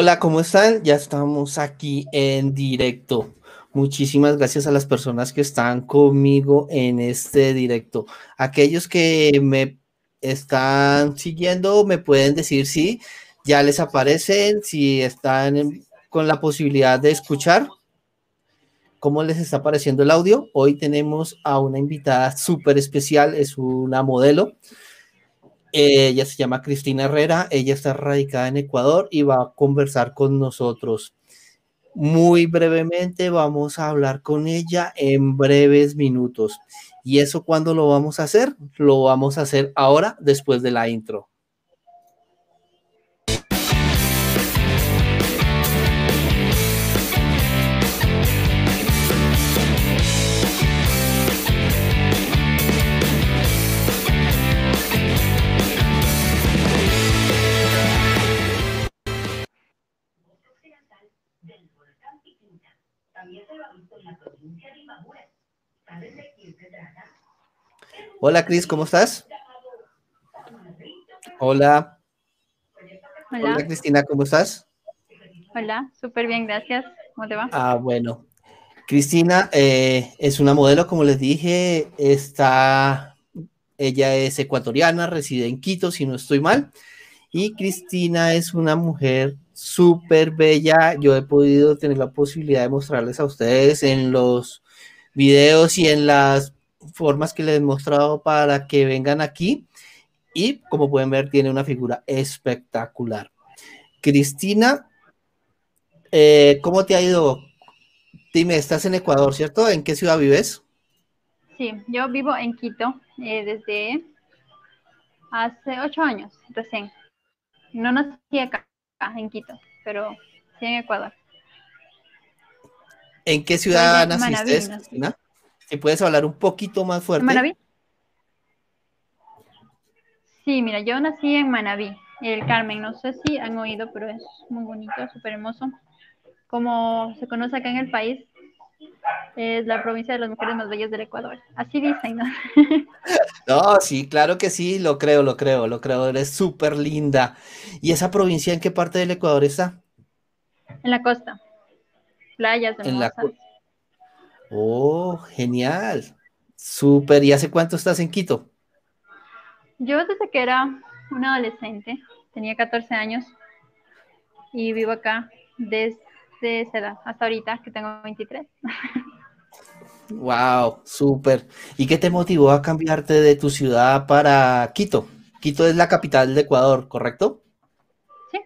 Hola, ¿cómo están? Ya estamos aquí en directo. Muchísimas gracias a las personas que están conmigo en este directo. Aquellos que me están siguiendo me pueden decir si ya les aparecen, si están con la posibilidad de escuchar. ¿Cómo les está apareciendo el audio? Hoy tenemos a una invitada súper especial, es una modelo ella se llama Cristina Herrera, ella está radicada en Ecuador y va a conversar con nosotros. Muy brevemente vamos a hablar con ella en breves minutos. ¿Y eso cuándo lo vamos a hacer? Lo vamos a hacer ahora, después de la intro. Hola Cris, ¿cómo estás? Hola. Hola. Hola Cristina, ¿cómo estás? Hola, súper bien, gracias. ¿Cómo te va? Ah, bueno. Cristina eh, es una modelo, como les dije, está, ella es ecuatoriana, reside en Quito, si no estoy mal, y Cristina es una mujer súper bella. Yo he podido tener la posibilidad de mostrarles a ustedes en los videos y en las formas que les he mostrado para que vengan aquí. Y como pueden ver, tiene una figura espectacular. Cristina, eh, ¿cómo te ha ido? Dime, estás en Ecuador, ¿cierto? ¿En qué ciudad vives? Sí, yo vivo en Quito eh, desde hace ocho años, recién. No nací acá, en Quito, pero sí en Ecuador. ¿En qué ciudad naciste, Cristina? Si puedes hablar un poquito más fuerte. ¿Manaví? Sí, mira, yo nací en Manabí, el Carmen. No sé si han oído, pero es muy bonito, súper hermoso. Como se conoce acá en el país, es la provincia de las mujeres más bellas del Ecuador. Así dicen, ¿no? No, sí, claro que sí, lo creo, lo creo, lo creo. Eres súper linda. ¿Y esa provincia en qué parte del Ecuador está? En la costa. Playas. En la Oh, genial. Súper. ¿Y hace cuánto estás en Quito? Yo desde que era una adolescente, tenía 14 años y vivo acá desde esa edad hasta ahorita que tengo 23. Wow, súper. ¿Y qué te motivó a cambiarte de tu ciudad para Quito? Quito es la capital de Ecuador, ¿correcto? Sí,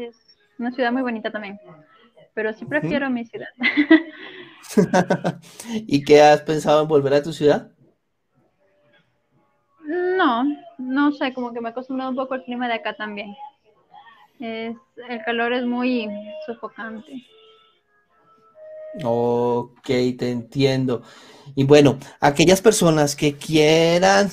es una ciudad muy bonita también, pero sí prefiero mi ciudad. ¿Y qué has pensado en volver a tu ciudad? No, no sé, como que me he acostumbrado un poco al clima de acá también. Es, el calor es muy sofocante. Ok, te entiendo. Y bueno, aquellas personas que quieran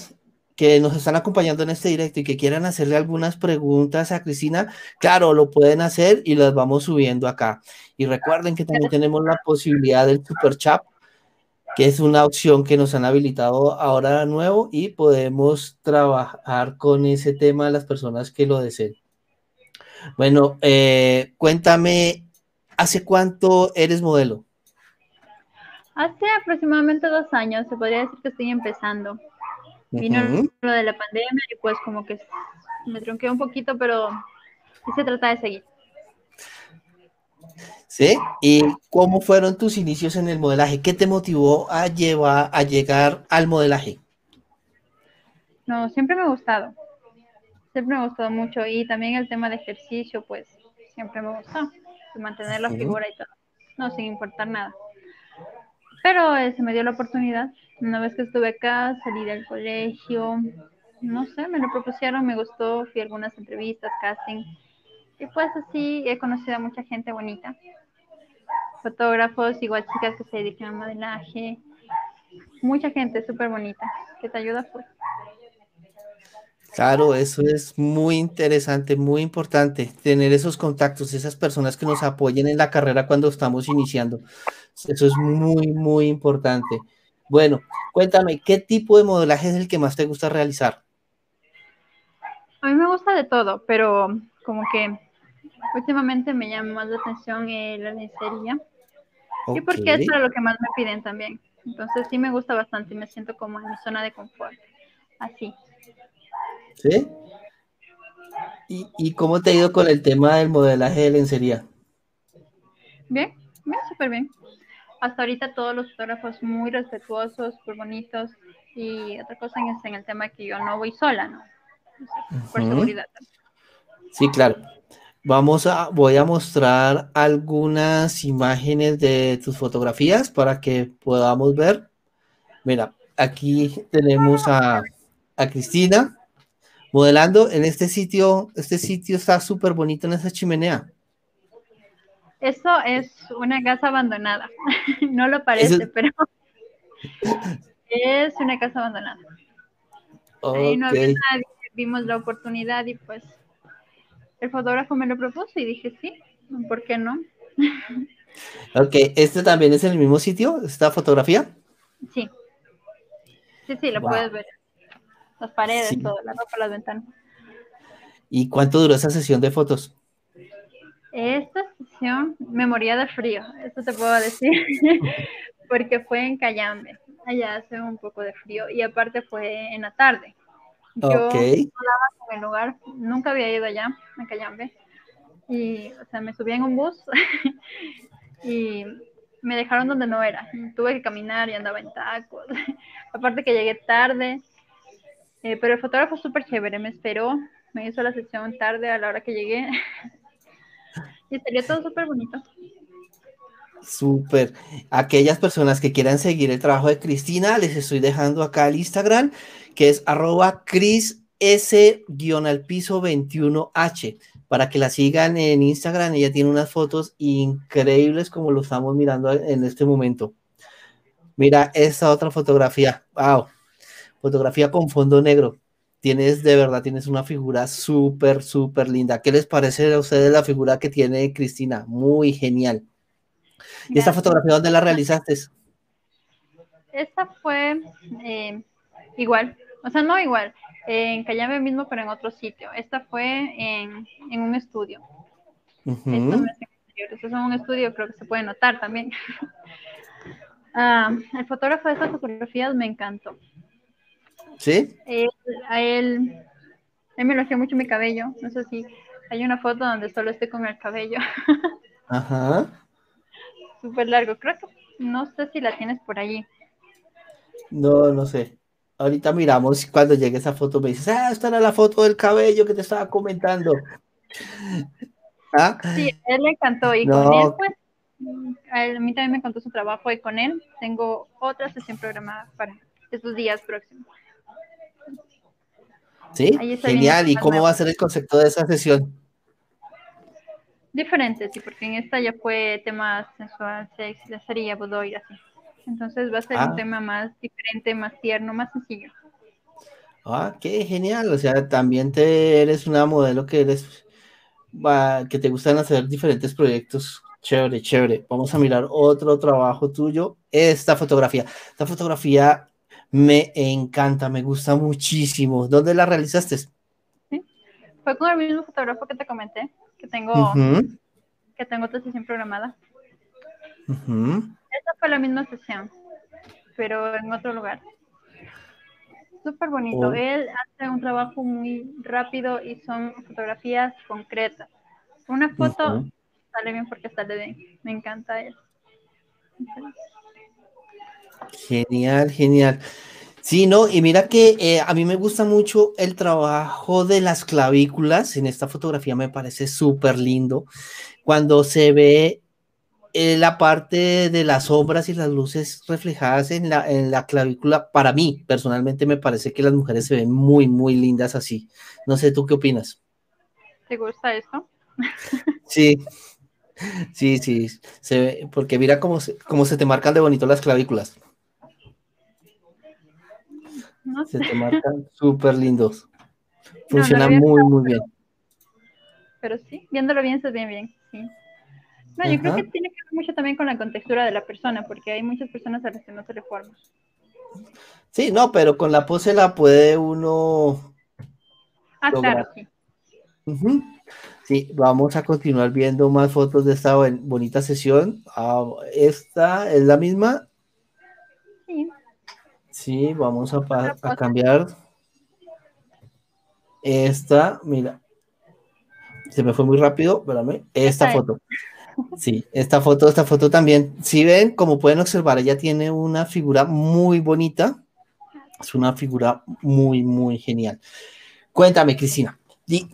que nos están acompañando en este directo y que quieran hacerle algunas preguntas a Cristina, claro, lo pueden hacer y las vamos subiendo acá. Y recuerden que también tenemos la posibilidad del super chat, que es una opción que nos han habilitado ahora nuevo y podemos trabajar con ese tema las personas que lo deseen. Bueno, eh, cuéntame, ¿hace cuánto eres modelo? Hace aproximadamente dos años, se podría decir que estoy empezando. Vino lo de la pandemia y pues como que me tronqué un poquito, pero se trata de seguir. ¿Sí? ¿Y cómo fueron tus inicios en el modelaje? ¿Qué te motivó a llevar a llegar al modelaje? No, siempre me ha gustado. Siempre me ha gustado mucho y también el tema de ejercicio, pues siempre me gustó. Mantener la figura y todo. No, sin importar nada. Pero eh, se me dio la oportunidad. Una vez que estuve acá, salí del colegio, no sé, me lo propusieron, me gustó, fui a algunas entrevistas, casting. Y pues así he conocido a mucha gente bonita. Fotógrafos, igual chicas que se dedican al modelaje. Mucha gente súper bonita que te ayuda pues. Claro, eso es muy interesante, muy importante, tener esos contactos, esas personas que nos apoyen en la carrera cuando estamos iniciando. Eso es muy, muy importante. Bueno, cuéntame, ¿qué tipo de modelaje es el que más te gusta realizar? A mí me gusta de todo, pero como que últimamente me llama más la atención eh, la lencería. Y porque es lo que más me piden también. Entonces sí me gusta bastante y me siento como en mi zona de confort. Así. ¿Sí? ¿Y, ¿Y cómo te ha ido con el tema del modelaje de lencería? Bien, bien, súper bien. Hasta ahorita todos los fotógrafos muy respetuosos, muy bonitos. Y otra cosa es en el tema que yo no voy sola, ¿no? por seguridad. Sí, claro. Vamos a, voy a mostrar algunas imágenes de tus fotografías para que podamos ver. Mira, aquí tenemos a, a Cristina modelando en este sitio. Este sitio está súper bonito en esa chimenea. Eso es una casa abandonada. no lo parece, pero es una casa abandonada. Ahí no había nadie, vimos la oportunidad y pues el fotógrafo me lo propuso y dije sí, ¿por qué no? ok, ¿este también es en el mismo sitio, esta fotografía? Sí. Sí, sí, lo puedes ver. Las paredes, todo, la ropa, las ventanas. ¿Y cuánto duró esa sesión de fotos? Esta sesión me moría de frío, esto te puedo decir, porque fue en Cayambe, allá hace un poco de frío y aparte fue en la tarde. Yo okay. en el lugar, nunca había ido allá, a Cayambe. Y, o sea, me subí en un bus y me dejaron donde no era. Tuve que caminar y andaba en tacos. Aparte que llegué tarde. Eh, pero el fotógrafo súper chévere, me esperó, me hizo la sesión tarde a la hora que llegué. Salió todo súper bonito. Súper. Aquellas personas que quieran seguir el trabajo de Cristina, les estoy dejando acá el Instagram que es arroba Cris S al piso 21H para que la sigan en Instagram. Ella tiene unas fotos increíbles como lo estamos mirando en este momento. Mira esta otra fotografía. Wow. Fotografía con fondo negro. Tienes de verdad, tienes una figura súper, súper linda. ¿Qué les parece a ustedes la figura que tiene Cristina? Muy genial. ¿Y esta fotografía dónde la realizaste? Esta fue eh, igual, o sea, no igual, en Cayambe mismo, pero en otro sitio. Esta fue en, un estudio. Esto es un estudio, creo que se puede notar también. Ah, el fotógrafo de estas fotografías me encantó. ¿Sí? a él, él me elogió mucho mi cabello. No sé si hay una foto donde solo estoy con el cabello. Ajá. Súper largo. Creo que no sé si la tienes por allí. No, no sé. Ahorita miramos cuando llegue esa foto me dices, ah, esta era la foto del cabello que te estaba comentando. ¿Ah? Sí, a él le encantó y con él pues, a, mí también me encantó su trabajo y con él tengo otra sesión programada para estos días próximos. Sí, genial. ¿Y cómo va a ser el concepto de esa sesión? Diferente, sí, porque en esta ya fue tema sensual, sex, la sería boudoir, así. Entonces va a ser un ah. tema más diferente, más tierno, más sencillo. Ah, qué genial. O sea, también te eres una modelo que eres que te gustan hacer diferentes proyectos. Chévere, chévere. Vamos a mirar otro trabajo tuyo. Esta fotografía. Esta fotografía me encanta, me gusta muchísimo. ¿Dónde la realizaste? ¿Sí? Fue con el mismo fotógrafo que te comenté, que tengo, que tengo otra sesión programada. Esta fue la misma sesión, pero en otro lugar. Súper bonito. Oh. Él hace un trabajo muy rápido y son fotografías concretas. Una foto sale bien porque sale bien. Me encanta él. Genial, genial. Sí, no, y mira que eh, a mí me gusta mucho el trabajo de las clavículas. En esta fotografía me parece súper lindo. Cuando se ve eh, la parte de las sombras y las luces reflejadas en la, en la clavícula, para mí personalmente me parece que las mujeres se ven muy, muy lindas así. No sé, ¿tú qué opinas? ¿Te gusta esto? Sí, sí, sí, se ve, porque mira cómo se, cómo se te marcan de bonito las clavículas. Se te marcan súper lindos. Funcionan muy, muy bien. Pero sí, viéndolo bien, se ve bien, sí. No, yo creo que tiene que ver mucho también con la contextura de la persona, porque hay muchas personas a las que no se le forma. Sí, no, pero con la pose la puede uno. Ah, claro, sí. Sí, vamos a continuar viendo más fotos de esta bonita sesión. Ah, ¿Esta es la misma? Sí. Vamos a, a cambiar. Esta, mira. Se me fue muy rápido, espérame. Esta foto. Sí, esta foto, esta foto también. Si ven, como pueden observar, ella tiene una figura muy bonita. Es una figura muy, muy genial. Cuéntame, Cristina,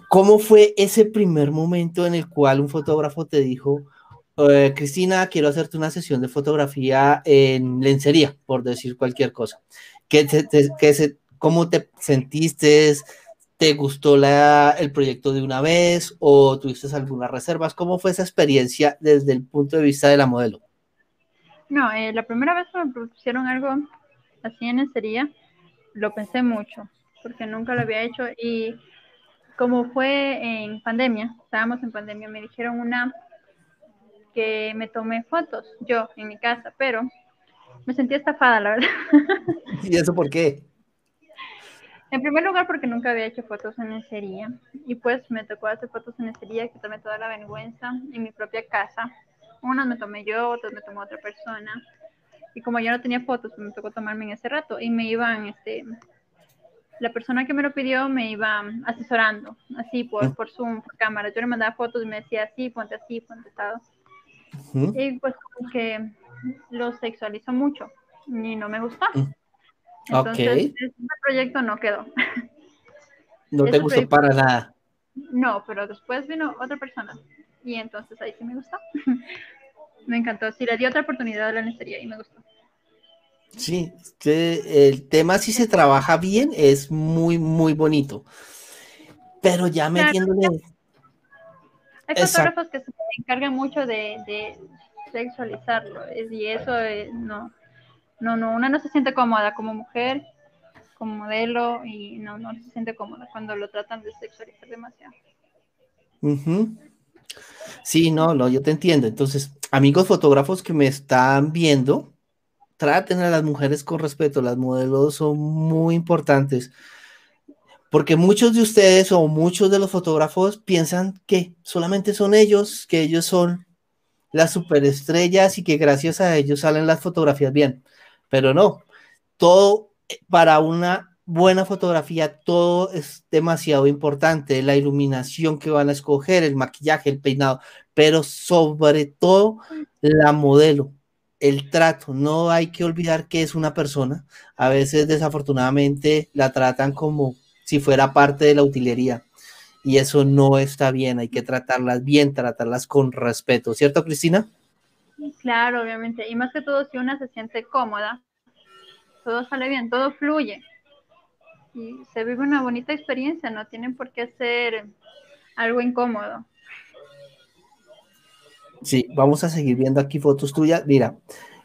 ¿cómo fue ese primer momento en el cual un fotógrafo te dijo, eh, Cristina, quiero hacerte una sesión de fotografía en lencería, por decir cualquier cosa? ¿Qué, se, ¿Cómo te sentiste? ¿Te gustó el proyecto de una vez o tuviste algunas reservas? ¿Cómo fue esa experiencia desde el punto de vista de la modelo? No, eh, la primera vez que me propusieron algo así en lencería, lo pensé mucho, porque nunca lo había hecho y como fue en pandemia, estábamos en pandemia, me dijeron una que me tomé fotos yo en mi casa, pero me sentí estafada, la verdad. ¿Y eso por qué? En primer lugar, porque nunca había hecho fotos en lencería. Y pues me tocó hacer fotos en lencería, tomé toda la vergüenza en mi propia casa. Unas me tomé yo, otras me tomó otra persona. Y como yo no tenía fotos, me tocó tomarme en ese rato. Y me iban, este, la persona que me lo pidió me iba asesorando, así por, por Zoom, por cámara. Yo le mandaba fotos y me decía así, ponte así, ponte Y pues como que lo sexualizó mucho y no me gustó. Entonces, este proyecto no quedó. No te gustó para nada. No, pero después vino otra persona y entonces ahí sí me gustó. me encantó. Sí, le di otra oportunidad a la lencería y me gustó. Sí, el tema si se trabaja bien es muy, muy bonito. Pero ya metiéndole... Hay fotógrafos que se encargan mucho de, de sexualizarlo y eso eh, no, no, no, una no se siente cómoda como mujer, como modelo, y no, no se siente cómoda cuando lo tratan de sexualizar demasiado. Sí, no, no, yo te entiendo. Entonces, amigos fotógrafos que me están viendo, traten a las mujeres con respeto, las modelos son muy importantes. Porque muchos de ustedes o muchos de los fotógrafos piensan que solamente son ellos, que ellos son las superestrellas y que gracias a ellos salen las fotografías bien. Pero no, todo eh, para una buena fotografía, todo es demasiado importante, la iluminación que van a escoger, el maquillaje, el peinado, pero sobre todo la modelo, el trato, no hay que olvidar que es una persona, a veces desafortunadamente la tratan como si fuera parte de la utilería y eso no está bien, hay que tratarlas bien, tratarlas con respeto, ¿cierto Cristina? Claro, obviamente. Y más que todo, si una se siente cómoda, todo sale bien, todo fluye. Y se vive una bonita experiencia, no tienen por qué ser algo incómodo. Sí, vamos a seguir viendo aquí fotos tuyas. Mira,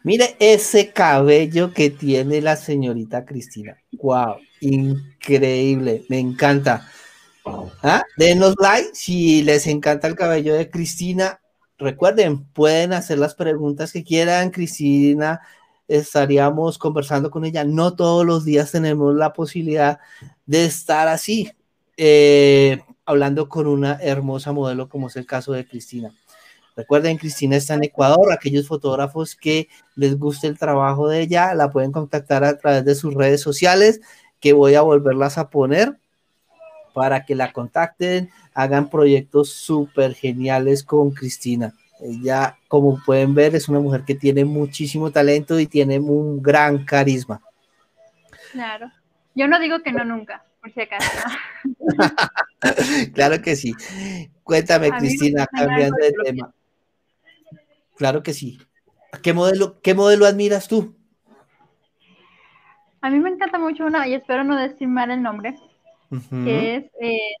mire ese cabello que tiene la señorita Cristina. Wow, increíble, me encanta. ¿Ah? Denos like si les encanta el cabello de Cristina. Recuerden, pueden hacer las preguntas que quieran. Cristina, estaríamos conversando con ella. No todos los días tenemos la posibilidad de estar así, eh, hablando con una hermosa modelo como es el caso de Cristina. Recuerden, Cristina está en Ecuador. Aquellos fotógrafos que les guste el trabajo de ella la pueden contactar a través de sus redes sociales, que voy a volverlas a poner para que la contacten, hagan proyectos súper geniales con Cristina. Ella, como pueden ver, es una mujer que tiene muchísimo talento y tiene un gran carisma. Claro. Yo no digo que no nunca, por si acaso. claro que sí. Cuéntame, Cristina, cambiando de tema. Claro que sí. ¿Qué modelo, qué modelo admiras tú? A mí me encanta mucho una, y espero no decir mal el nombre, que es eh,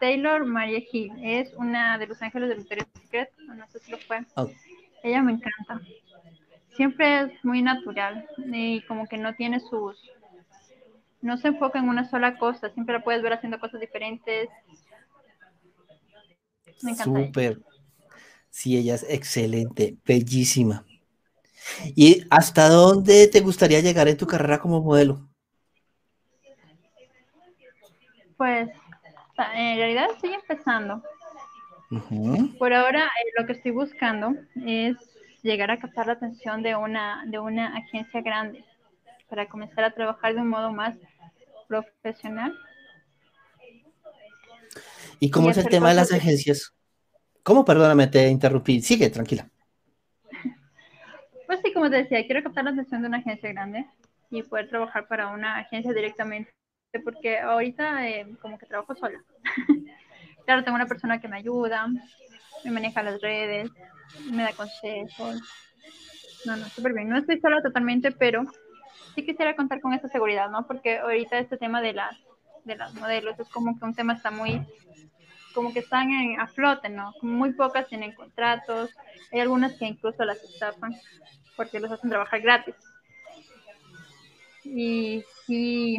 Taylor Maria Hill. Es una de los ángeles de Victoria's Secret, no sé si lo fue. Ella me encanta. Siempre es muy natural y como que no tiene sus... No se enfoca en una sola cosa, siempre la puedes ver haciendo cosas diferentes. Me encanta. Súper. Sí, ella es excelente, bellísima. ¿Y hasta dónde te gustaría llegar en tu carrera como modelo? Pues en realidad estoy empezando. Por ahora, eh, lo que estoy buscando es llegar a captar la atención de una, de una agencia grande para comenzar a trabajar de un modo más profesional. ¿Y cómo es el tema de las agencias? ¿Cómo? Perdóname, te interrumpí. Sigue, tranquila. Pues sí, como te decía, quiero captar la atención de una agencia grande y poder trabajar para una agencia directamente, porque ahorita eh, como que trabajo sola. claro, tengo una persona que me ayuda, me maneja las redes, me da consejos. No, no, súper bien. No estoy sola totalmente, pero sí quisiera contar con esa seguridad, ¿no? Porque ahorita este tema de las, de las modelos es como que un tema está muy, como que están en, a flote, ¿no? Muy pocas tienen contratos, hay algunas que incluso las estafan porque los hacen trabajar gratis. Y sí,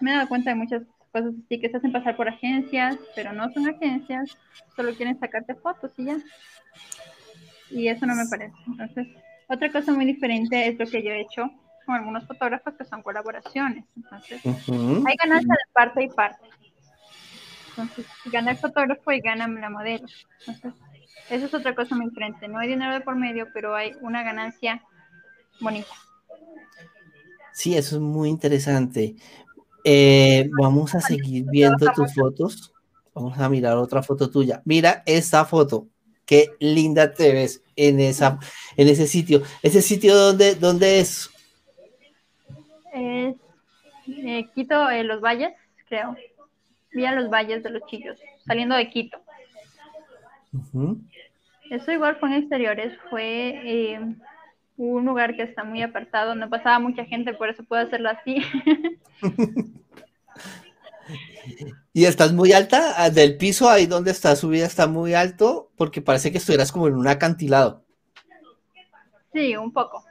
me he dado cuenta de muchas cosas así que se hacen pasar por agencias, pero no son agencias, solo quieren sacarte fotos y ya. Y eso no me parece. Entonces, otra cosa muy diferente es lo que yo he hecho con algunos fotógrafos que son colaboraciones. Entonces, hay ganancia de parte y parte. Entonces, gana el fotógrafo y gana la modelo. Entonces, eso es otra cosa muy diferente. No hay dinero de por medio, pero hay una ganancia bonita. Sí, eso es muy interesante. Eh, vamos a seguir viendo tus fotos. Vamos a mirar otra foto tuya. Mira esta foto. Qué linda te ves en esa, en ese sitio. ¿Ese sitio dónde, dónde es? Es eh, Quito, eh, Los Valles, creo. Vía Los Valles de los Chillos, saliendo de Quito. Eso igual fue en exteriores, fue eh, un lugar que está muy apartado, no pasaba mucha gente, por eso puedo hacerlo así. ¿Y estás muy alta? Ah, ¿Del piso ahí donde está subida está muy alto? Porque parece que estuvieras como en un acantilado. Sí, un poco.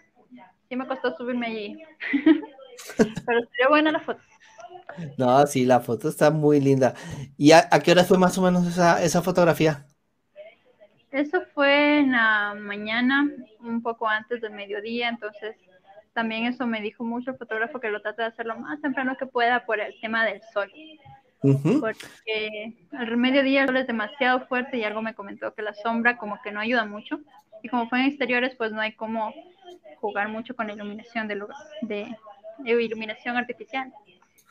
Sí me costó subirme allí. Pero sería buena la foto. No, sí, la foto está muy linda. ¿Y a, qué hora fue más o menos esa, esa fotografía? Eso fue en la mañana, un poco antes del mediodía, entonces también eso me dijo mucho el fotógrafo que lo trate de hacer lo más temprano que pueda por el tema del sol. Porque al mediodía el sol es demasiado fuerte y algo me comentó que la sombra como que no ayuda mucho. Y como fue en exteriores, pues no hay como jugar mucho con la iluminación de, de, iluminación artificial.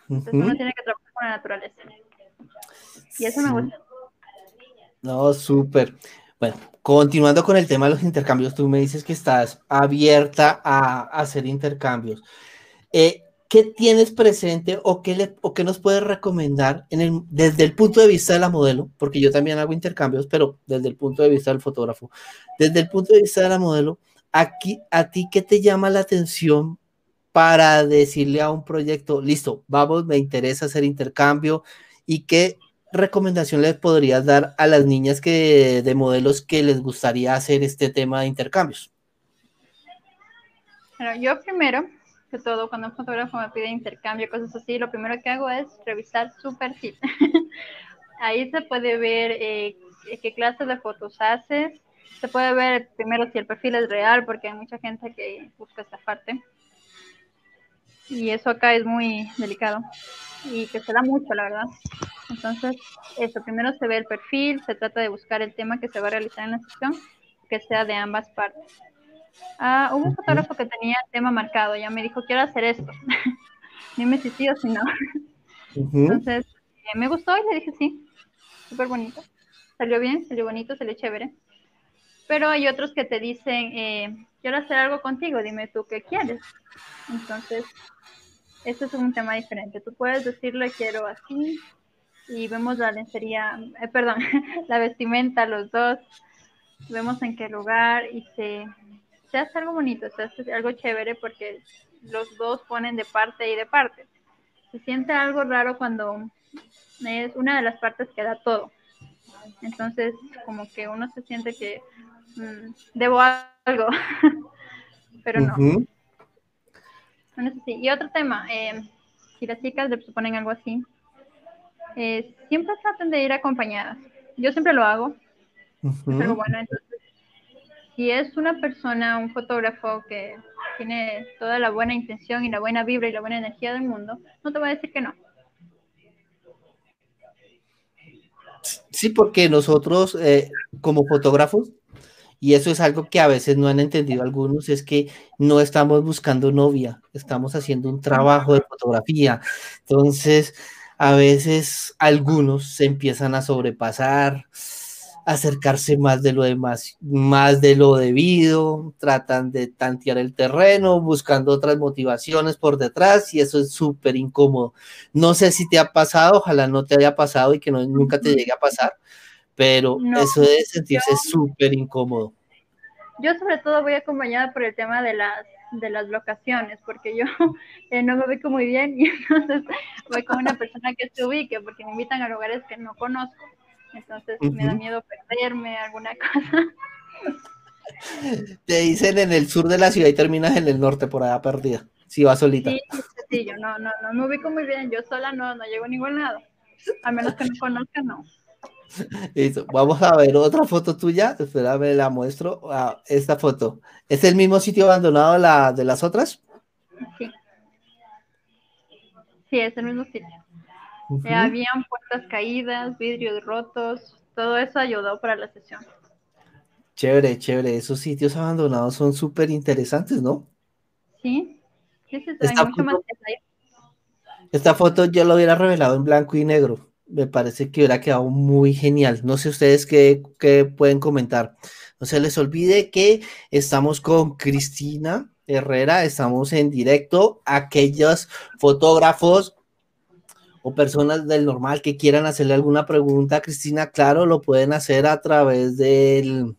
Entonces uno tiene que trabajar con la naturaleza. Y eso me gusta. No, súper. Bueno, continuando con el tema de los intercambios, tú me dices que estás abierta a, hacer intercambios. Eh, ¿Qué tienes presente o qué, le, o qué nos puedes recomendar en el, desde el punto de vista de la modelo? Porque yo también hago intercambios, pero desde el punto de vista del fotógrafo. Desde el punto de vista de la modelo, aquí, ¿a ti qué te llama la atención para decirle a un proyecto, listo, vamos, me interesa hacer intercambio y qué recomendación les podrías dar a las niñas que de modelos que les gustaría hacer este tema de intercambios? Bueno, yo primero que todo, cuando un fotógrafo me pide intercambio, cosas así, lo primero que hago es revisar su perfil. Ahí se puede ver eh, qué clase de fotos haces. Se puede ver primero si el perfil es real, porque hay mucha gente que busca esta parte. Y eso acá es muy delicado y que se da mucho, la verdad. Entonces, eso, primero se ve el perfil, se trata de buscar el tema que se va a realizar en la sesión, que sea de ambas partes. Ah, hubo un fotógrafo que tenía el tema marcado, ya me dijo, quiero hacer esto. Dime si sí o si no. Entonces, eh, me gustó y le dije sí, súper bonito. Salió bien, salió bonito, salió chévere. Pero hay otros que te dicen, eh, quiero hacer algo contigo, dime tú qué quieres. Entonces, eso es un tema diferente. Tú puedes decirle quiero así y vemos la lencería, eh, perdón, la vestimenta, los dos, vemos en qué lugar y se, se hace algo bonito, se hace algo chévere porque los dos ponen de parte y de parte. Se siente algo raro cuando es una de las partes que da todo. Entonces, como que uno se siente que mm, debo algo, pero no. Y otro tema, eh, si las chicas le suponen algo así, eh, siempre traten de ir acompañadas. Yo siempre lo hago. Pero bueno, entonces, si es una persona, un fotógrafo que tiene toda la buena intención y la buena vibra y la buena energía del mundo, no te va a decir que no. Sí, porque nosotros eh, como fotógrafos, y eso es algo que a veces no han entendido algunos, es que no estamos buscando novia, estamos haciendo un trabajo de fotografía. Entonces, a veces algunos se empiezan a sobrepasar, acercarse más de lo demás, más de lo debido, tratan de tantear el terreno, buscando otras motivaciones por detrás y eso es súper incómodo. No sé si te ha pasado, ojalá no te haya pasado y que no, nunca te llegue a pasar, pero eso debe sentirse súper incómodo. Yo sobre todo voy acompañada por el tema de las de las locaciones, porque yo eh, no me ubico muy bien y entonces voy con una persona que se ubique, porque me invitan a lugares que no conozco. Entonces me da miedo perderme alguna cosa. Te dicen en el sur de la ciudad y terminas en el norte por allá perdida. Si vas solita. Sí, sí, yo no, no, no me ubico muy bien. Yo sola no, no llego a ningún lado. A menos que me conozca, no. Vamos a ver otra foto tuya. Espérame, la muestro. Ah, esta foto. ¿Es el mismo sitio abandonado la, de las otras? Sí. Sí, es el mismo sitio. Eh, habían puertas caídas, vidrios rotos, todo eso ayudó para la sesión. Chévere, chévere. Esos sitios abandonados son súper interesantes, ¿no? Sí, sí, sí esta, mucho foto, esta foto yo lo hubiera revelado en blanco y negro. Me parece que hubiera quedado muy genial. No sé ustedes qué, qué pueden comentar. No se les olvide que estamos con Cristina Herrera, estamos en directo. Aquellos fotógrafos o personas del normal que quieran hacerle alguna pregunta a Cristina, claro, lo pueden hacer a través del,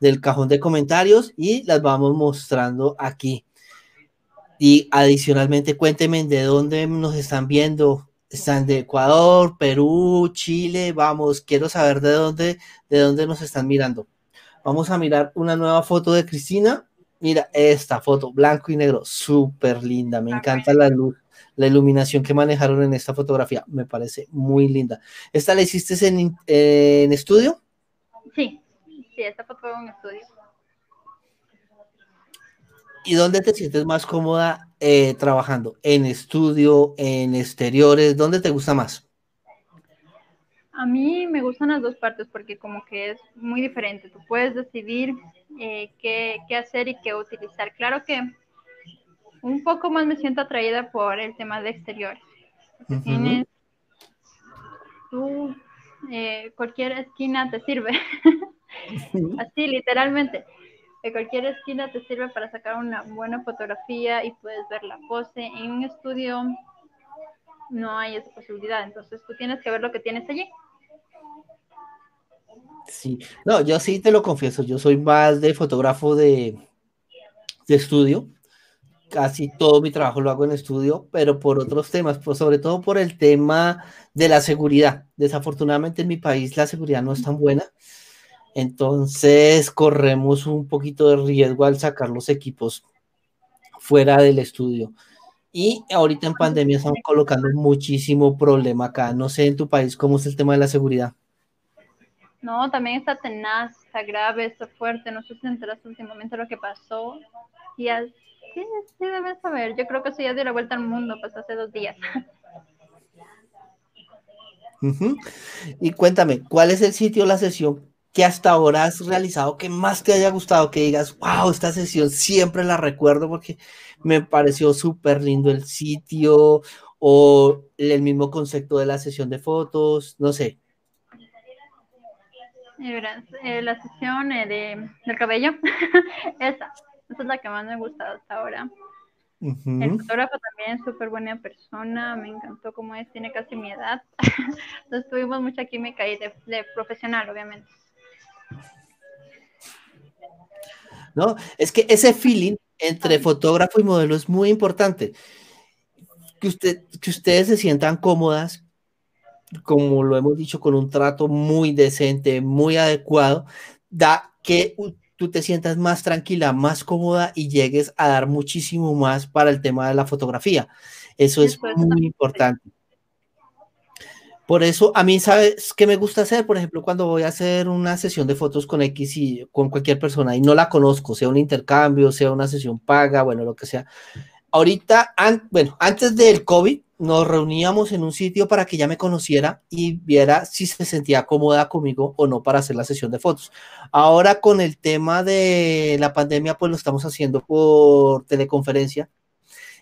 del cajón de comentarios y las vamos mostrando aquí. Y adicionalmente, cuéntenme de dónde nos están viendo. Están de Ecuador, Perú, Chile. Vamos, quiero saber de dónde, de dónde nos están mirando. Vamos a mirar una nueva foto de Cristina. Mira esta foto, blanco y negro, súper linda. Me encanta la luz la iluminación que manejaron en esta fotografía. Me parece muy linda. ¿Esta la hiciste en, en estudio? Sí, sí, esta foto fue en estudio. ¿Y dónde te sientes más cómoda eh, trabajando? ¿En estudio, en exteriores? ¿Dónde te gusta más? A mí me gustan las dos partes porque como que es muy diferente. Tú puedes decidir eh, qué, qué hacer y qué utilizar. Claro que un poco más me siento atraída por el tema de exteriores. Tienes tú, eh, cualquier esquina te sirve. Así, literalmente. De cualquier esquina te sirve para sacar una buena fotografía y puedes ver la pose. En un estudio no hay esa posibilidad, entonces tú tienes que ver lo que tienes allí. Sí, no, yo sí te lo confieso, yo soy más de fotógrafo de, de estudio casi todo mi trabajo lo hago en estudio, pero por otros temas, pues sobre todo por el tema de la seguridad. Desafortunadamente en mi país la seguridad no es tan buena, entonces corremos un poquito de riesgo al sacar los equipos fuera del estudio. Y ahorita en pandemia estamos colocando muchísimo problema acá. No sé en tu país cómo es el tema de la seguridad. No, también está tenaz, está grave, está fuerte. No sé si enteraste últimamente lo que pasó. Y Sí, sí, debes saber. Yo creo que eso ya dio la vuelta al mundo, pues hace dos días. Y cuéntame, ¿cuál es el sitio la sesión que hasta ahora has realizado que más te haya gustado? Que digas, wow, esta sesión siempre la recuerdo porque me pareció súper lindo el sitio o el mismo concepto de la sesión de fotos, no sé. Eh, la sesión eh, de, del cabello, esa. Esa es la que más me ha gustado hasta ahora. El fotógrafo también es súper buena persona, me encantó cómo es, tiene casi mi edad. Entonces tuvimos mucha química y de, profesional, obviamente. No, es que ese feeling entre fotógrafo y modelo es muy importante. Que, usted, que ustedes se sientan cómodas, como lo hemos dicho, con un trato muy decente, muy adecuado, da que tú te sientas más tranquila, más cómoda y llegues a dar muchísimo más para el tema de la fotografía. Eso es muy importante. Por eso, a mí, ¿sabes qué me gusta hacer? Por ejemplo, cuando voy a hacer una sesión de fotos con X y con cualquier persona y no la conozco, sea un intercambio, sea una sesión paga, bueno, lo que sea. Ahorita, bueno, antes del COVID, nos reuníamos en un sitio para que ella me conociera y viera si se sentía cómoda conmigo o no para hacer la sesión de fotos. Ahora con el tema de la pandemia, pues lo estamos haciendo por teleconferencia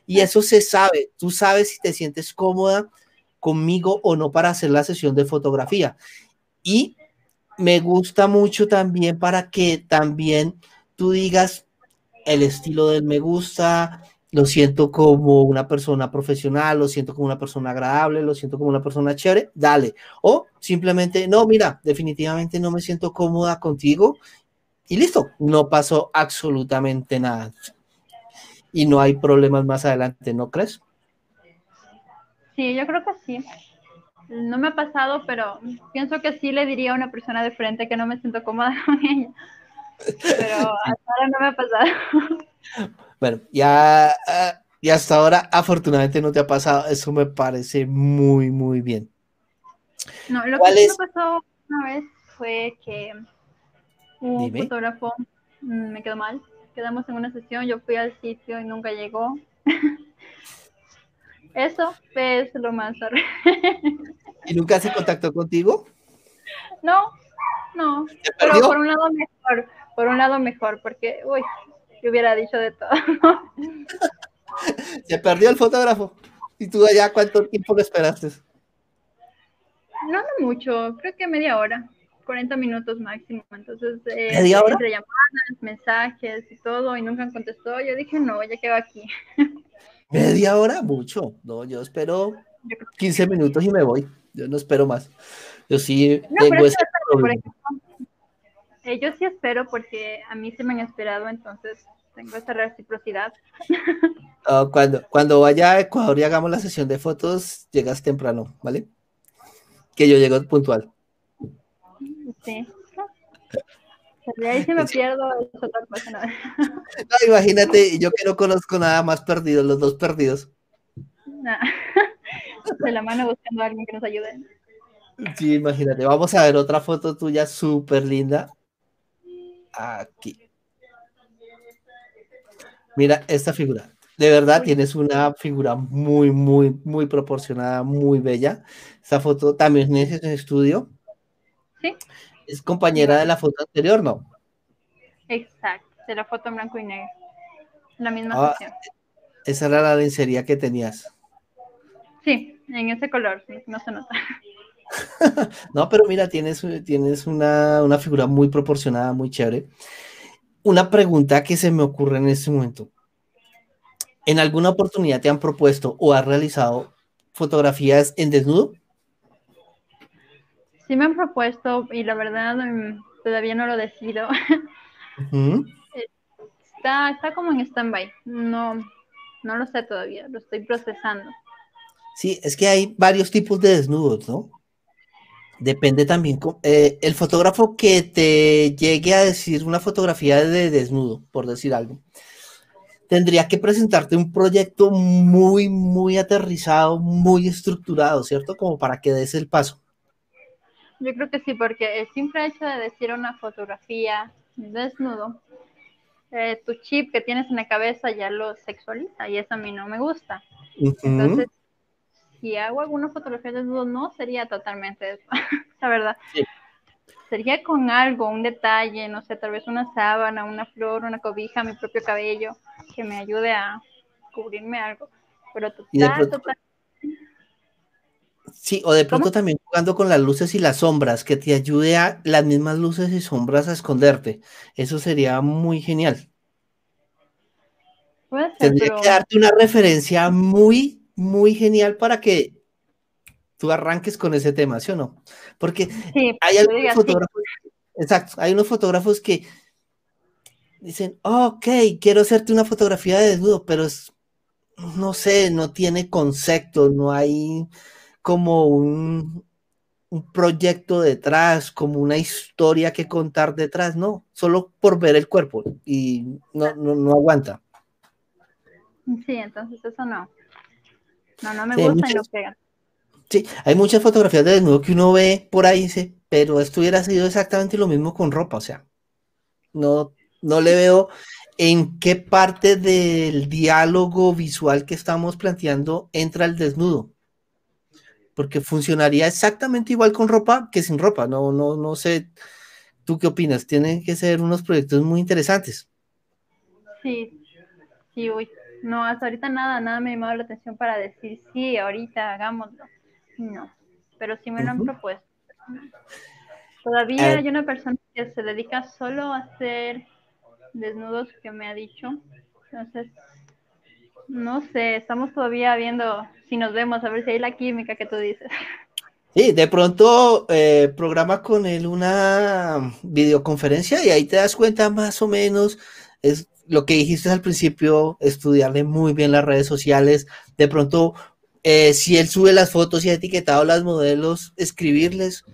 y eso se sabe. Tú sabes si te sientes cómoda conmigo o no para hacer la sesión de fotografía. Y me gusta mucho también para que también tú digas el estilo del me gusta, lo siento como una persona profesional, lo siento como una persona agradable, lo siento como una persona chévere, dale. O simplemente, no, mira, definitivamente no me siento cómoda contigo y listo, no pasó absolutamente nada. Y no hay problemas más adelante, ¿no crees? Sí, yo creo que sí. No me ha pasado, pero pienso que sí le diría a una persona de frente que no me siento cómoda con ella. Pero hasta ahora no me ha pasado. Bueno, ya, ah, y hasta ahora afortunadamente no te ha pasado, eso me parece muy, muy bien. No, lo que sí me pasó una vez fue que un fotógrafo mm, me quedó mal. Quedamos en una sesión, yo fui al sitio y nunca llegó. Eso es lo más ¿Y nunca se contactó contigo? No, no. Pero por un lado mejor, por un lado mejor, porque, uy, que hubiera dicho de todo. Se perdió el fotógrafo. ¿Y tú allá cuánto tiempo lo esperaste? No, no mucho, creo que media hora, 40 minutos máximo. Entonces, eh, ¿Media hora? entre llamadas, mensajes y todo, y nunca contestó. Yo dije, no, ya quedo aquí. ¿Media hora? Mucho. No, yo espero 15 minutos y me voy. Yo no espero más. Yo sí tengo ese problema. Eh, yo sí espero porque a mí se me han esperado, entonces tengo esa reciprocidad. Ah, cuando, cuando vaya a Ecuador y hagamos la sesión de fotos, llegas temprano, ¿vale? Que yo llego puntual. Sí. De ahí si me pierdo es otra cosa. ¿no? imagínate, yo que no conozco nada más perdido, los dos perdidos. De la mano buscando a alguien que nos ayude. Sí, imagínate. Vamos a ver otra foto tuya súper linda aquí. Mira esta figura. De verdad tienes una figura muy, muy, muy proporcionada, muy bella. Esta foto también es en estudio. Sí. Es compañera de la foto anterior, ¿no? Exacto, de la foto en blanco y negro. La misma ah, Esa era la lencería que tenías. Sí, en ese color, no se nota. no, pero mira, tienes, tienes una, una, figura muy proporcionada, muy chévere. Una pregunta que se me ocurre en este momento. ¿En alguna oportunidad te han propuesto o has realizado fotografías en desnudo? Sí me han propuesto y la verdad mm, todavía no lo decido. está, está como en stand-by. No, no lo sé todavía, lo estoy procesando. Sí, es que hay varios tipos de desnudos, ¿no? Depende también, eh, el fotógrafo que te llegue a decir una fotografía de desnudo, por decir algo, tendría que presentarte un proyecto muy, muy aterrizado, muy estructurado, ¿cierto? Como para que des el paso. Yo creo que sí, porque el simple hecho de decir una fotografía desnudo, eh, tu chip que tienes en la cabeza ya lo sexualiza y eso a mí no me gusta. Entonces, si hago alguna fotografía desnudo, no sería totalmente eso, la verdad. Sería con algo, un detalle, no sé, tal vez una sábana, una flor, una cobija, mi propio cabello, que me ayude a cubrirme algo. Pero total, total. Sí, o de pronto también jugando con las luces y las sombras, que te ayude a las mismas luces y sombras a esconderte. Eso sería muy genial. Tendría que darte una referencia muy muy genial para que tú arranques con ese tema, ¿sí o no? Porque hay algunos fotógrafos, exacto, hay unos fotógrafos que dicen, ok, quiero hacerte una fotografía de desnudo, pero es, no sé, no tiene concepto, no hay como un, un proyecto detrás, como una historia que contar detrás, no, solo por ver el cuerpo y no, no, no aguanta. Sí, entonces eso no. No, no me gusta y no pega. Sí, hay muchas fotografías de desnudo que uno ve por ahí, dice, pero esto hubiera sido exactamente lo mismo con ropa, o sea, no, no le veo ¿en qué parte del diálogo visual que estamos planteando entra el desnudo? Porque funcionaría exactamente igual con ropa que sin ropa. No, no, no sé. ¿Tú qué opinas? Tienen que ser unos proyectos muy interesantes. Sí, sí, uy. No, hasta ahorita nada, nada me ha llamado la atención para decir sí, ahorita hagámoslo. No, pero sí me lo han propuesto. Todavía hay una persona que se dedica solo a hacer desnudos que me ha dicho. Entonces, no sé, estamos todavía viendo si nos vemos, a ver si hay la química que tú dices. Sí, de pronto eh, programa con él una videoconferencia y ahí te das cuenta más o menos es lo que dijiste al principio, estudiarle muy bien las redes sociales, de pronto eh, si él sube las fotos y ha etiquetado las modelos, escribirles,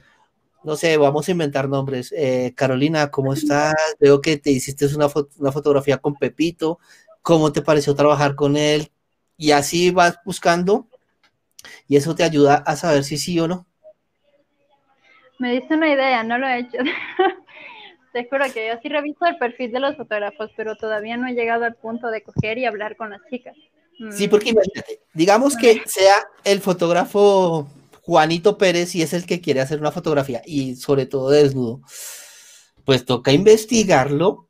no sé, vamos a inventar nombres. Eh, Carolina, ¿cómo estás? Veo que te hiciste una, una fotografía con Pepito, ¿cómo te pareció trabajar con él? Y así vas buscando y eso te ayuda a saber si sí o no. Me diste una idea, no lo he hecho. Te juro que yo sí reviso el perfil de los fotógrafos, pero todavía no he llegado al punto de coger y hablar con las chicas. Sí, porque imagínate, digamos que sea el fotógrafo Juanito Pérez y es el que quiere hacer una fotografía y sobre todo desnudo, pues toca investigarlo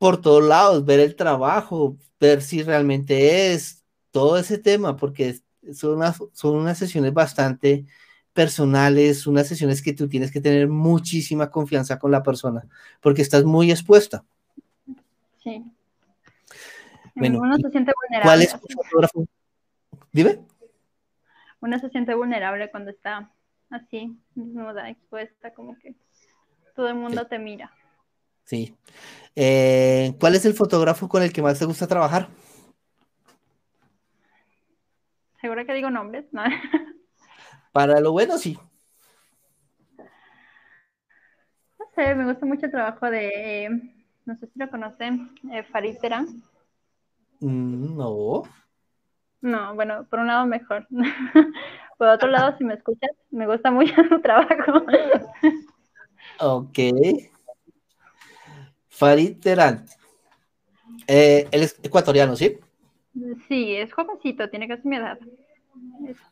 por todos lados, ver el trabajo, ver si realmente es todo ese tema, porque son unas, son unas sesiones bastante personales, unas sesiones que tú tienes que tener muchísima confianza con la persona, porque estás muy expuesta. Sí. Bueno, uno se siente vulnerable. ¿Cuál es tu fotógrafo? Dime. Uno se siente vulnerable cuando está así, desnuda, expuesta, como que todo el mundo te mira. Sí. Eh, ¿Cuál es el fotógrafo con el que más te gusta trabajar? Seguro que digo nombres, ¿no? Para lo bueno, sí. No sé, me gusta mucho el trabajo de, no sé si lo conocen, eh, Farid Terán. Mm, no. No, bueno, por un lado mejor. por otro lado, si me escuchas, me gusta mucho su trabajo. ok. Farid Terán. Eh, él es ecuatoriano, ¿sí? Sí, es jovencito, tiene casi mi edad.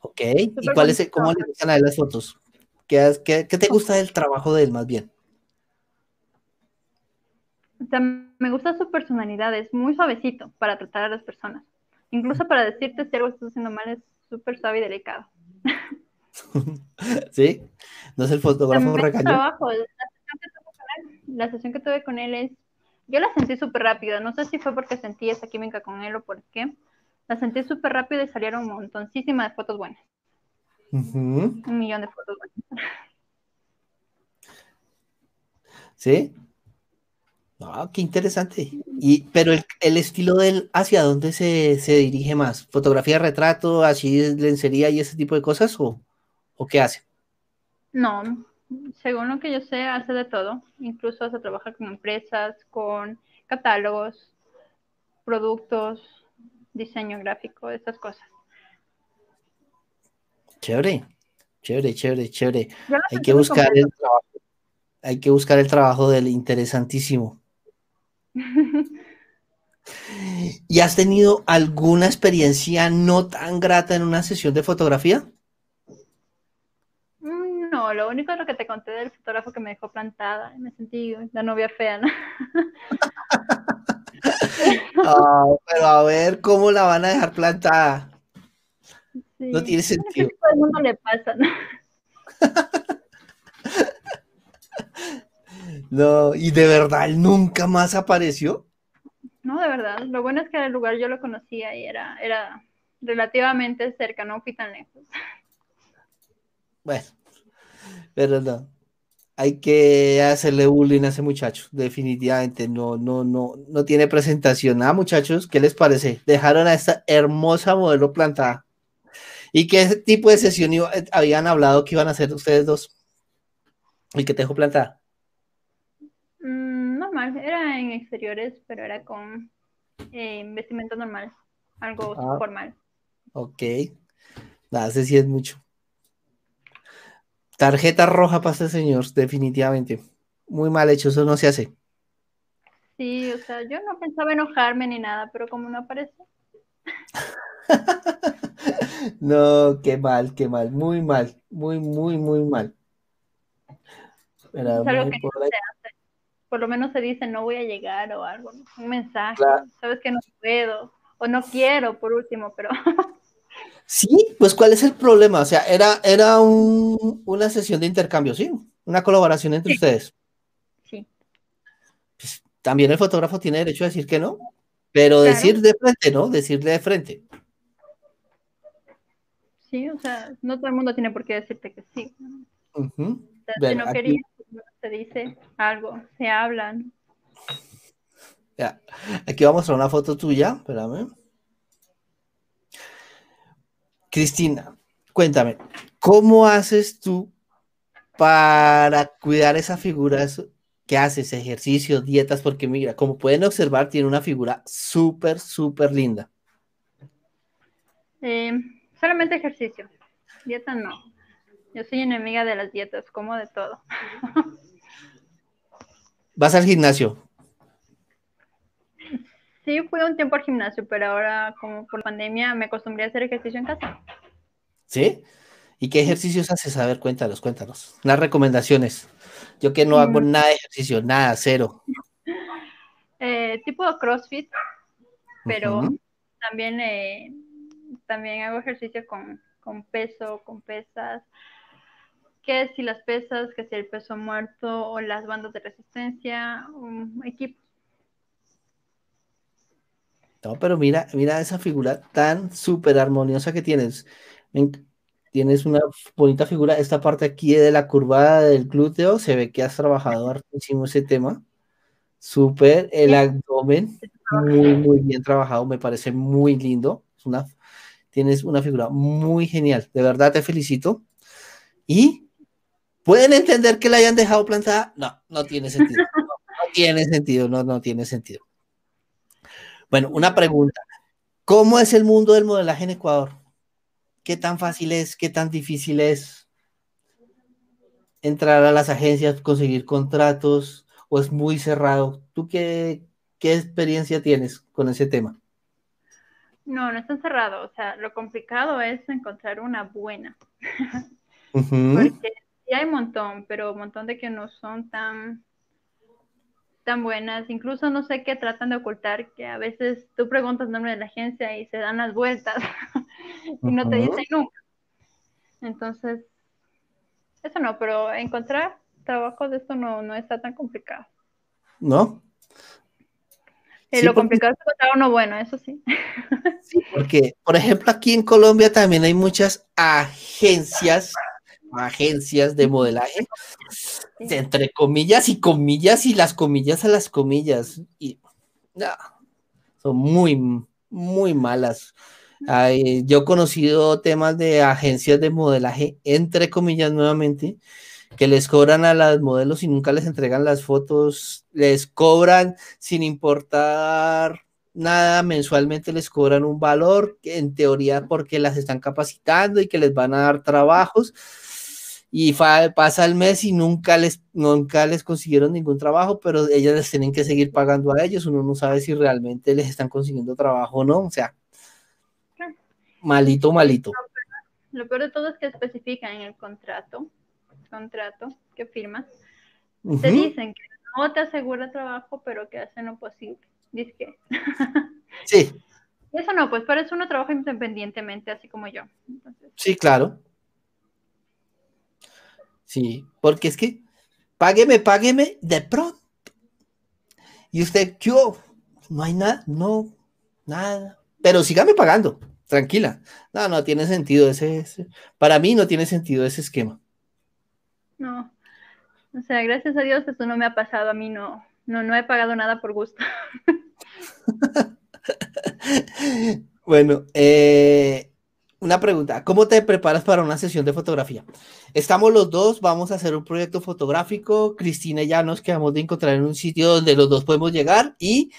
Ok, ¿y cuál es, cómo le gustan a él las fotos? ¿Qué, qué, te gusta del trabajo de él más bien? me gusta su personalidad, es muy suavecito para tratar a las personas. Incluso para decirte si algo estás haciendo mal es súper suave y delicado. ¿Sí? ¿No es el fotógrafo recañón? La sesión que tuve con él es, yo la sentí súper rápida, no sé si fue porque sentí esa química con él o por qué, la sentí súper rápido y salieron un montoncísimas de fotos buenas. Un millón de fotos buenas. ¿Sí? Ah, qué interesante. Y, pero el, estilo de él, ¿hacia dónde se, dirige más? ¿Fotografía, retrato, así lencería y ese tipo de cosas? ¿O, o qué hace? No, según lo que yo sé, hace de todo. Incluso hace trabajar con empresas, con catálogos, productos, diseño gráfico, esas cosas. Chévere, chévere, chévere, chévere. Hay que buscar el trabajo. Hay que buscar el trabajo del interesantísimo. ¿Y has tenido alguna experiencia no tan grata en una sesión de fotografía? Lo único es lo que te conté del fotógrafo que me dejó plantada. Me sentí la novia fea, ¿no? Ah, pero a ver cómo la van a dejar plantada. No tiene sentido. Todo el mundo le pasa, ¿no? no, y de verdad, él nunca más apareció. No, de verdad. Lo bueno es que el lugar yo lo conocía y era, era relativamente cerca, no fui tan lejos. Bueno, pero no hay que hacerle bullying a ese muchacho, definitivamente, no, no, no, no tiene presentación. Ah, muchachos, ¿qué les parece? Dejaron a esta hermosa modelo plantada. ¿Y qué tipo de sesión eh, habían hablado que iban a hacer ustedes dos? ¿Y qué te dejó plantada? Mm, normal, era en exteriores, pero era con eh, vestimenta normal, algo ah. formal. Ok, nada, sé si es mucho. Tarjeta roja para este señor, definitivamente. Muy mal hecho, eso no se hace. Sí, o sea, yo no pensaba enojarme ni nada, pero como no aparece. no, qué mal, qué mal, muy mal, muy, muy, muy mal. es algo que no se hace. Por lo menos se dice no voy a llegar o algo, un mensaje, sabes que no puedo o no quiero por último, pero Sí, pues ¿cuál es el problema? O sea, era, era una sesión de intercambio, ¿sí? Una colaboración entre ustedes. Sí. Pues, también el fotógrafo tiene derecho a decir que no, pero decir de frente, ¿no? Decirle de frente. Sí, o sea, no todo el mundo tiene por qué decirte que sí. si no querías, se dice algo, se hablan. Ya. Aquí vamos a mostrar una foto tuya, espérame. Cristina, cuéntame, ¿cómo haces tú para cuidar esa figura? ¿Qué haces? ¿Ejercicios, dietas? Porque mira, como pueden observar, tiene una figura súper, súper linda. Eh, solamente ejercicio. Dieta no. Yo soy enemiga de las dietas, como de todo. ¿Vas al gimnasio? Sí, fui un tiempo al gimnasio, pero ahora como por pandemia me acostumbré a hacer ejercicio en casa. ¿Sí? ¿Y qué ejercicios haces? A ver, cuéntanos, cuéntanos. Las recomendaciones. Yo que no hago mm. nada de ejercicio, nada, cero. Eh, tipo CrossFit, pero también, eh, también hago ejercicio con, peso, con pesas. ¿Qué si las pesas, que si el peso muerto o las bandas de resistencia, un equipo no, pero mira, mira esa figura tan súper armoniosa que tienes. Tienes una bonita figura. Esta parte aquí de la curvada del glúteo, se ve que has trabajado muchísimo ese tema. Súper. El abdomen, muy, muy bien trabajado. Me parece muy lindo. una, tienes una figura muy genial. De verdad te felicito. Y ¿Pueden entender que la hayan dejado plantada? No, no tiene sentido. no tiene sentido, no, no tiene sentido. Bueno, una pregunta. ¿Cómo es el mundo del modelaje en Ecuador? ¿Qué tan fácil es? ¿Qué tan difícil es entrar a las agencias, conseguir contratos o es muy cerrado? ¿Tú qué, experiencia tienes con ese tema? No, no es tan cerrado. O sea, lo complicado es encontrar una buena. Porque sí hay un montón, pero un montón de que no son tan tan buenas, incluso no sé qué tratan de ocultar, que a veces tú preguntas el nombre de la agencia y se dan las vueltas y no te dicen nunca. Entonces, eso no, pero encontrar trabajo de esto no, no está tan complicado. ¿No? Eh, lo complicado es encontrar uno bueno, eso sí. sí. Porque, por ejemplo, aquí en Colombia también hay muchas agencias agencias de modelaje, entre comillas y comillas y las comillas a las comillas. Y son muy, muy malas. yo he conocido temas de agencias de modelaje, entre comillas nuevamente, que les cobran a las modelos y nunca les entregan las fotos, les cobran sin importar nada, mensualmente les cobran un valor, que en teoría porque las están capacitando y que les van a dar trabajos y pasa el mes y nunca les, nunca les consiguieron ningún trabajo, pero ellas les tienen que seguir pagando a ellos, uno no sabe si realmente les están consiguiendo trabajo o no, o sea, malito, malito. Lo peor de todo es que especifican en el contrato, contrato que firmas, te dicen que no te asegura trabajo, pero que hacen lo posible. Dice que. sí. Eso no, pues para eso uno trabaja independientemente, así como yo. sí, claro. Sí, porque es que págueme, págueme de pronto. Y usted, yo, no hay nada, no, nada. Pero sígame pagando, tranquila. No, no tiene sentido ese, para mí no tiene sentido ese esquema. No, o sea, gracias a Dios eso no me ha pasado, a mí no, no, no he pagado nada por gusto. bueno, eh, una pregunta, ¿cómo te preparas para una sesión de fotografía? Estamos los dos, vamos a hacer un proyecto fotográfico, Cristina y ya nos quedamos de encontrar en un sitio donde los dos podemos llegar y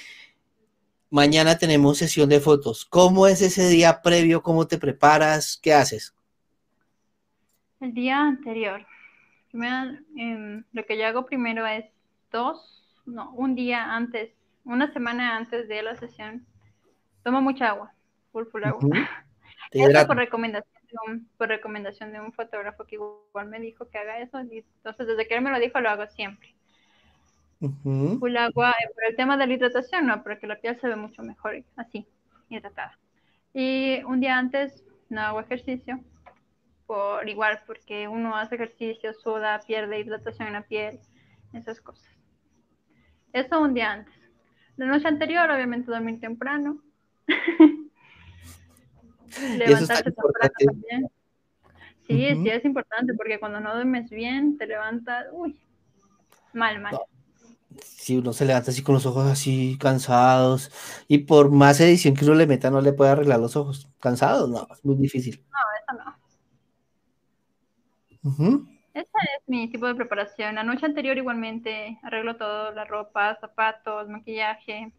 mañana tenemos sesión de fotos. ¿Cómo es ese día previo? ¿Cómo te preparas? ¿Qué haces? El día anterior. Em, lo que yo hago primero es dos, no, un día antes una semana antes de la sesión, tomo mucha agua, full, full agua. Eso por recomendación, de un, por recomendación de un fotógrafo que igual me dijo que haga eso. entonces, desde que él me lo dijo, lo hago siempre. Full agua, eh, por el tema de la hidratación, no, porque la piel se ve mucho mejor así, hidratada. Y un día antes no hago ejercicio, por igual, porque uno hace ejercicio, suda, pierde hidratación en la piel, esas cosas. Eso un día antes. La noche anterior, obviamente, dormir temprano. Levantarse temprano también. Sí, sí es importante porque cuando no duermes bien, te levantas, uy, mal, mal. Si uno se levanta así con los ojos así cansados y por más edición que uno le meta no le puede arreglar los ojos cansados, no, es muy difícil. No, eso no. Ese es mi tipo de preparación. La noche anterior igualmente arreglo todo, la ropa, zapatos, maquillaje,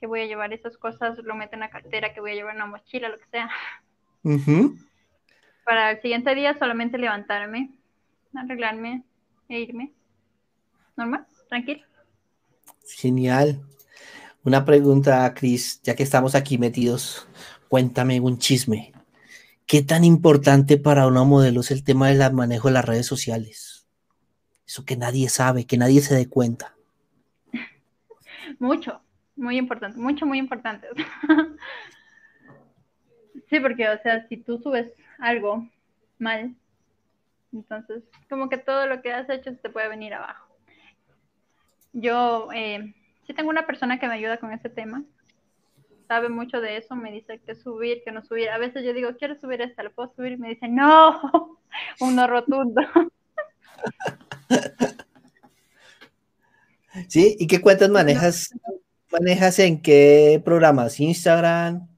que voy a llevar esas cosas, lo meto en la cartera, que voy a llevar una mochila, lo que sea. Para el siguiente día solamente levantarme, arreglarme e irme. Normal, tranquilo. Genial. Una pregunta, Cris, ya que estamos aquí metidos, cuéntame un chisme. ¿Qué tan importante para una modelo es el tema del manejo de las redes sociales? Eso que nadie sabe, que nadie se dé cuenta. Mucho, muy importante, mucho, muy importante. sí, porque, o sea, si tú subes algo mal, entonces como que todo lo que has hecho se te puede venir abajo. Yo eh, sí tengo una persona que me ayuda con ese tema, sabe mucho de eso, me dice que subir, que no subir. A veces yo digo, quiero subir esta, ¿lo puedo subir? Y me dice, no, un no rotundo. Sí, ¿y qué cuentas manejas? ¿Manejas en qué programas? ¿Instagram?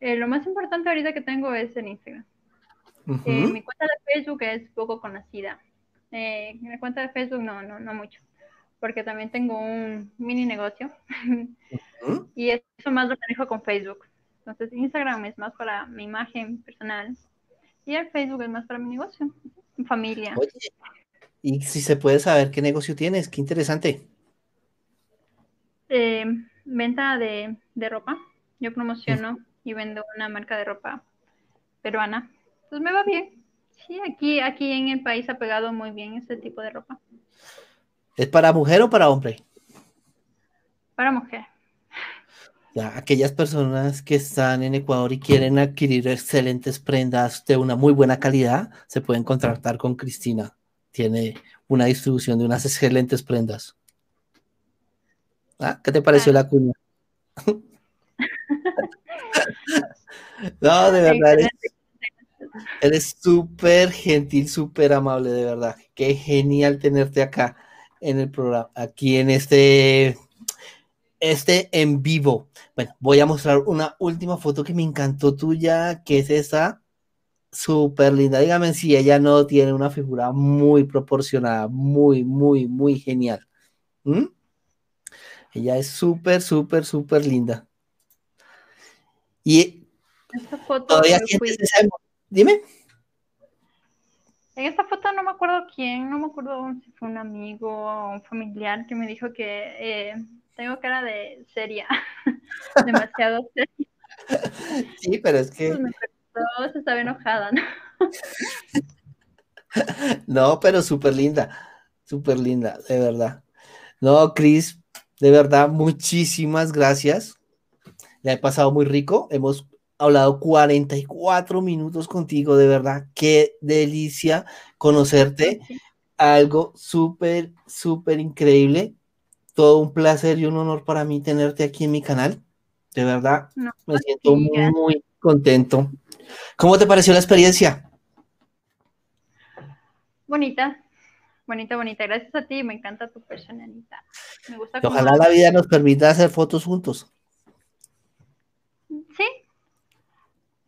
Eh, lo más importante ahorita que tengo es en Instagram. Eh, mi cuenta de Facebook es poco conocida. Eh, mi cuenta de Facebook no, no, no mucho porque también tengo un mini negocio y eso más lo manejo con Facebook. Entonces Instagram es más para mi imagen personal y el Facebook es más para mi negocio, mi familia. y si se puede saber qué negocio tienes, qué interesante. Eh, venta de, de, ropa. Yo promociono y vendo una marca de ropa peruana. Pues me va bien. Sí, aquí, aquí en el país ha pegado muy bien este tipo de ropa. ¿Es para mujer o para hombre? Para mujer. Ya, aquellas personas que están en Ecuador y quieren adquirir excelentes prendas de una muy buena calidad, se pueden contratar con Cristina. Tiene una distribución de unas excelentes prendas. ¿Ah? ¿Qué te pareció la cuña? no, de verdad. Eres súper gentil, súper amable, de verdad. Qué genial tenerte acá en el programa, aquí en este, este en vivo. Bueno, voy a mostrar una última foto que me encantó tuya, que es esa súper linda. Dígame si ella no tiene una figura muy proporcionada, muy, muy, muy genial. ¿Mm? Ella es súper, súper, súper linda. Y todavía Dime. En esta foto no me acuerdo quién, no me acuerdo si fue un amigo o un familiar que me dijo que eh, tengo cara de seria, demasiado seria. Sí, pero es que... Pues se estaba enojada, ¿no? no, pero súper linda, súper linda, de verdad. No, Cris, de verdad, muchísimas gracias. Le he pasado muy rico. Hemos hablado 44 minutos contigo, de verdad, qué delicia conocerte, algo súper, súper increíble, todo un placer y un honor para mí tenerte aquí en mi canal, de verdad, me siento muy, contento. ¿Cómo te pareció la experiencia? Bonita, bonita, bonita. Gracias a ti, me encanta tu personalidad. Me gusta Ojalá la vida nos permita hacer fotos juntos. Sí,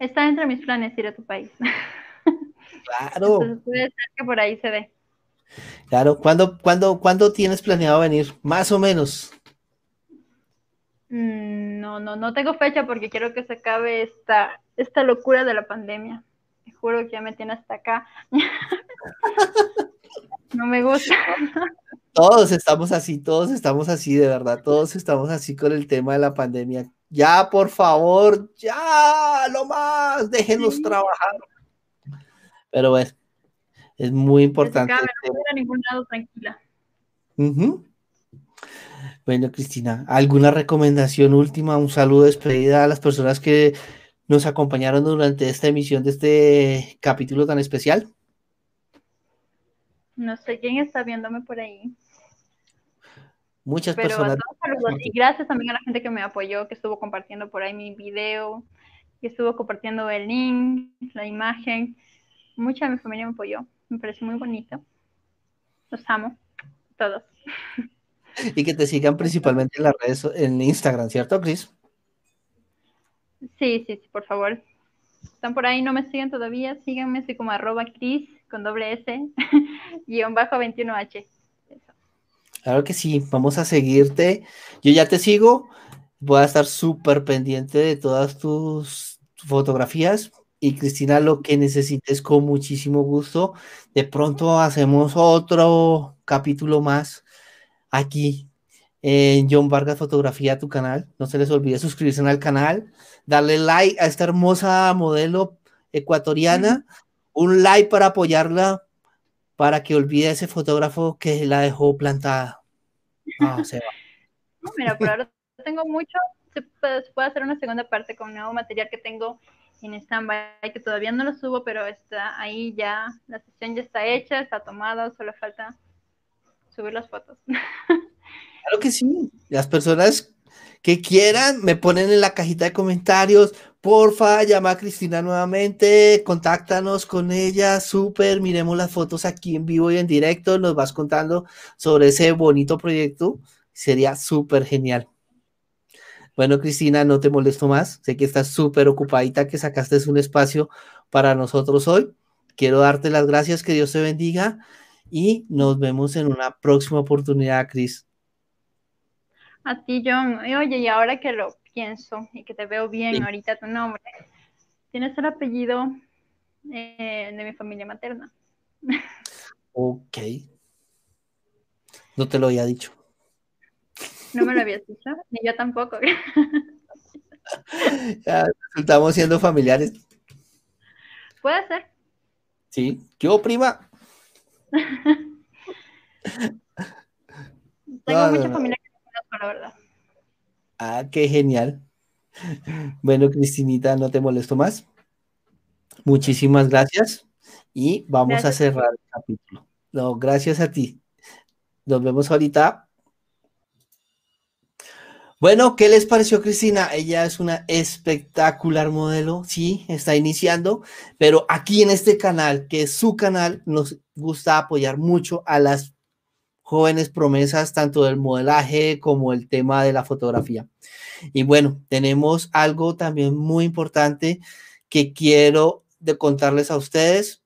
Está entre mis planes ir a tu país. Claro. puede ser que por ahí se ve. Claro, ¿cuándo, cuándo, ¿cuándo tienes planeado venir? Más o menos. Mm, no, no, no tengo fecha porque quiero que se acabe esta, esta locura de la pandemia. Te juro que ya me tiene hasta acá. no me gusta. Todos estamos así, todos estamos así, de verdad, todos estamos así con el tema de la pandemia. Ya, por favor, ya, lo más, déjenos trabajar. Pero bueno, es muy importante. no voy a ningún lado tranquila. Bueno, Cristina, ¿alguna recomendación última? Un saludo de despedida a las personas que nos acompañaron durante esta emisión de este capítulo tan especial. No sé quién está viéndome por ahí. Muchas personas. Y gracias también a la gente que me apoyó, que estuvo compartiendo por ahí mi video, que estuvo compartiendo el link, la imagen. Mucha de mi familia me apoyó. Me pareció muy bonito. Los amo, todos. Y que te sigan principalmente en las redes, en Instagram, ¿cierto, Cris? Sí, sí, sí, por favor. Están por ahí, no me siguen todavía, síganme, soy como arroba Cris con doble S, guion bajo 21H. Claro que sí, vamos a seguirte. Yo ya te sigo, voy a estar súper pendiente de todas tus fotografías. Y Cristina, lo que necesites con muchísimo gusto. De pronto hacemos otro capítulo más aquí en John Vargas Fotografía, tu canal. No se les olvide suscribirse al canal, darle like a esta hermosa modelo ecuatoriana un like para apoyarla para que olvide ese fotógrafo que la dejó plantada. No, se va. mira, por ahora tengo mucho. Se puede, hacer una segunda parte con nuevo material que tengo en stand-by, que todavía no lo subo, pero está ahí ya. La sesión ya está hecha, está tomada, solo falta subir las fotos. Claro que sí. Las personas que quieran me ponen en la cajita de comentarios Porfa, llama a Cristina nuevamente, contáctanos con ella, súper, miremos las fotos aquí en vivo y en directo, nos vas contando sobre ese bonito proyecto, sería súper genial. Bueno, Cristina, no te molesto más, sé que estás súper ocupadita, que sacaste un espacio para nosotros hoy. Quiero darte las gracias, que Dios te bendiga y nos vemos en una próxima oportunidad, Cris. A ti, John. Oye, y ahora que lo pienso y que te veo bien ahorita tu nombre, tienes el apellido eh, de mi familia materna. Ok. No te lo había dicho. No me lo habías dicho, ni yo tampoco. ya, resultamos siendo familiares. Puede ser. Sí. ¿Qué prima? Tengo mucha familia que no conozco, la verdad. Ah, qué genial. Bueno, Cristinita, no te molesto más. Muchísimas gracias y vamos a cerrar el capítulo. No, gracias a ti. Nos vemos ahorita. Bueno, ¿qué les pareció Cristina? Ella es una espectacular modelo, sí, está iniciando, pero aquí en este canal, que es su canal, nos gusta apoyar mucho a las jóvenes promesas tanto del modelaje como el tema de la fotografía. Y bueno, tenemos algo también muy importante que quiero de contarles a ustedes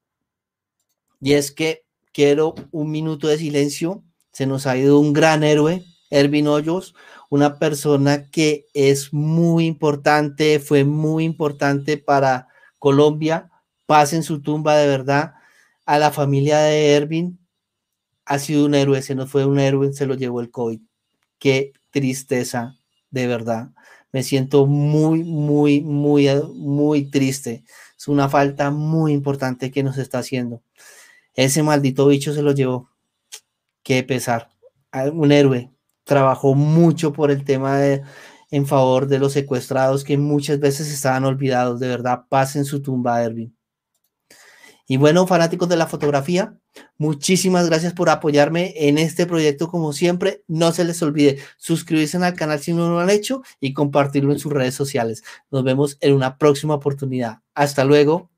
y es que quiero un minuto de silencio. Se nos ha ido un gran héroe, Ervin Hoyos, una persona que es muy importante, fue muy importante para Colombia. Paz en su tumba de verdad a la familia de Ervin, ha sido un héroe, se nos fue un héroe, se lo llevó el COVID. Qué tristeza, de verdad. Me siento muy, muy, muy, muy triste. Es una falta muy importante que nos está haciendo. Ese maldito bicho se lo llevó. Qué pesar. Un héroe. Trabajó mucho por el tema de, en favor de los secuestrados que muchas veces estaban olvidados. De verdad, paz en su tumba, Erwin. Y bueno, fanáticos de la fotografía, muchísimas gracias por apoyarme en este proyecto como siempre. No se les olvide suscribirse al canal si no lo han hecho y compartirlo en sus redes sociales. Nos vemos en una próxima oportunidad. Hasta luego